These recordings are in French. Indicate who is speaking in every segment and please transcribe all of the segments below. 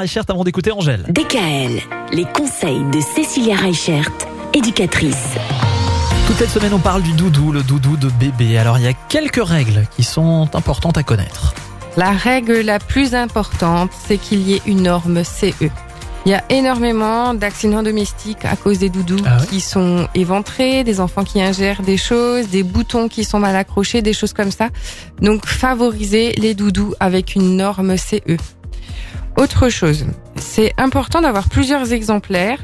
Speaker 1: Reichert avant d'écouter Angèle.
Speaker 2: DKL, les conseils de Cécilia Reichert, éducatrice.
Speaker 1: Toute cette semaine, on parle du doudou, le doudou de bébé. Alors, il y a quelques règles qui sont importantes à connaître.
Speaker 3: La règle la plus importante, c'est qu'il y ait une norme CE. Il y a énormément d'accidents domestiques à cause des doudous
Speaker 1: Ah ouais
Speaker 3: qui sont éventrés, des enfants qui ingèrent des choses, des boutons qui sont mal accrochés, des choses comme ça. Donc favoriser les doudous avec une norme CE. Autre chose, c'est important d'avoir plusieurs exemplaires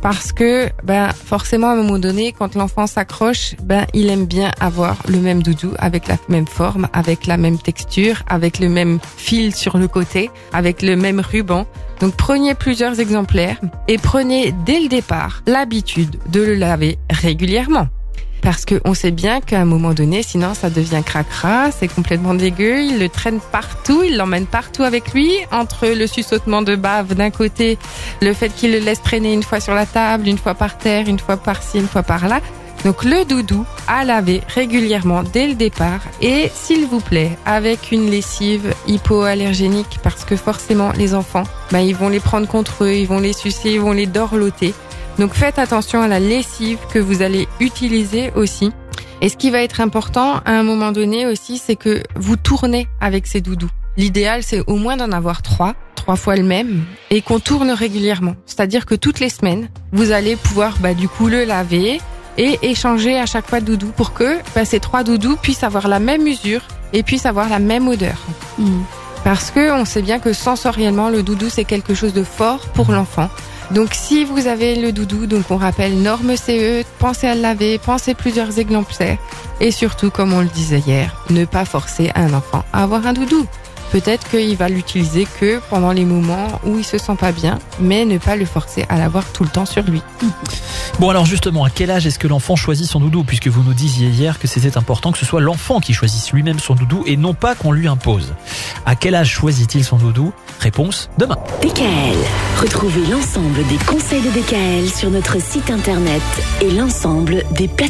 Speaker 3: parce que ben forcément à un moment donné quand l'enfant s'accroche, ben il aime bien avoir le même doudou avec la même forme, avec la même texture, avec le même fil sur le côté, avec le même ruban. Donc prenez plusieurs exemplaires et prenez dès le départ l'habitude de le laver régulièrement. Parce que on sait bien qu'à un moment donné, sinon ça devient cracra, c'est complètement dégueu, il le traîne partout, il l'emmène partout avec lui, entre le suçotement de bave d'un côté, le fait qu'il le laisse traîner une fois sur la table, une fois par terre, une fois par-ci, une fois par-là. Donc le doudou à laver régulièrement dès le départ et s'il vous plaît avec une lessive hypoallergénique parce que forcément les enfants, bah, ils vont les prendre contre eux, ils vont les sucer, ils vont les dorloter. Donc faites attention à la lessive que vous allez utiliser aussi. Et ce qui va être important à un moment donné aussi, c'est que vous tournez avec ces doudous. L'idéal, c'est au moins d'en avoir trois, trois fois le même, et qu'on tourne régulièrement. C'est-à-dire que toutes les semaines, vous allez pouvoir bah, du coup le laver et échanger à chaque fois de doudou pour que bah, ces trois doudous puissent avoir la même usure et puissent avoir la même odeur. Parce que on sait bien que sensoriellement, le doudou, c'est quelque chose de fort pour l'enfant. Donc si vous avez le doudou, donc on rappelle norme CE, pensez à le laver, pensez plusieurs exemplaires. Et surtout, comme on le disait hier, ne pas forcer un enfant à avoir un doudou. Peut-être qu'il va l'utiliser que pendant les moments où il se sent pas bien, mais ne pas le forcer à l'avoir tout le temps sur lui.
Speaker 1: Bon, alors justement, à quel âge est-ce que l'enfant choisit son doudou? Puisque vous nous disiez hier que c'était important que ce soit l'enfant qui choisisse lui-même son doudou et non pas qu'on lui impose. À quel âge choisit-il son doudou? Réponse demain.
Speaker 2: DKL, retrouvez l'ensemble des conseils de DKL sur notre site internet et l'ensemble des plateformes.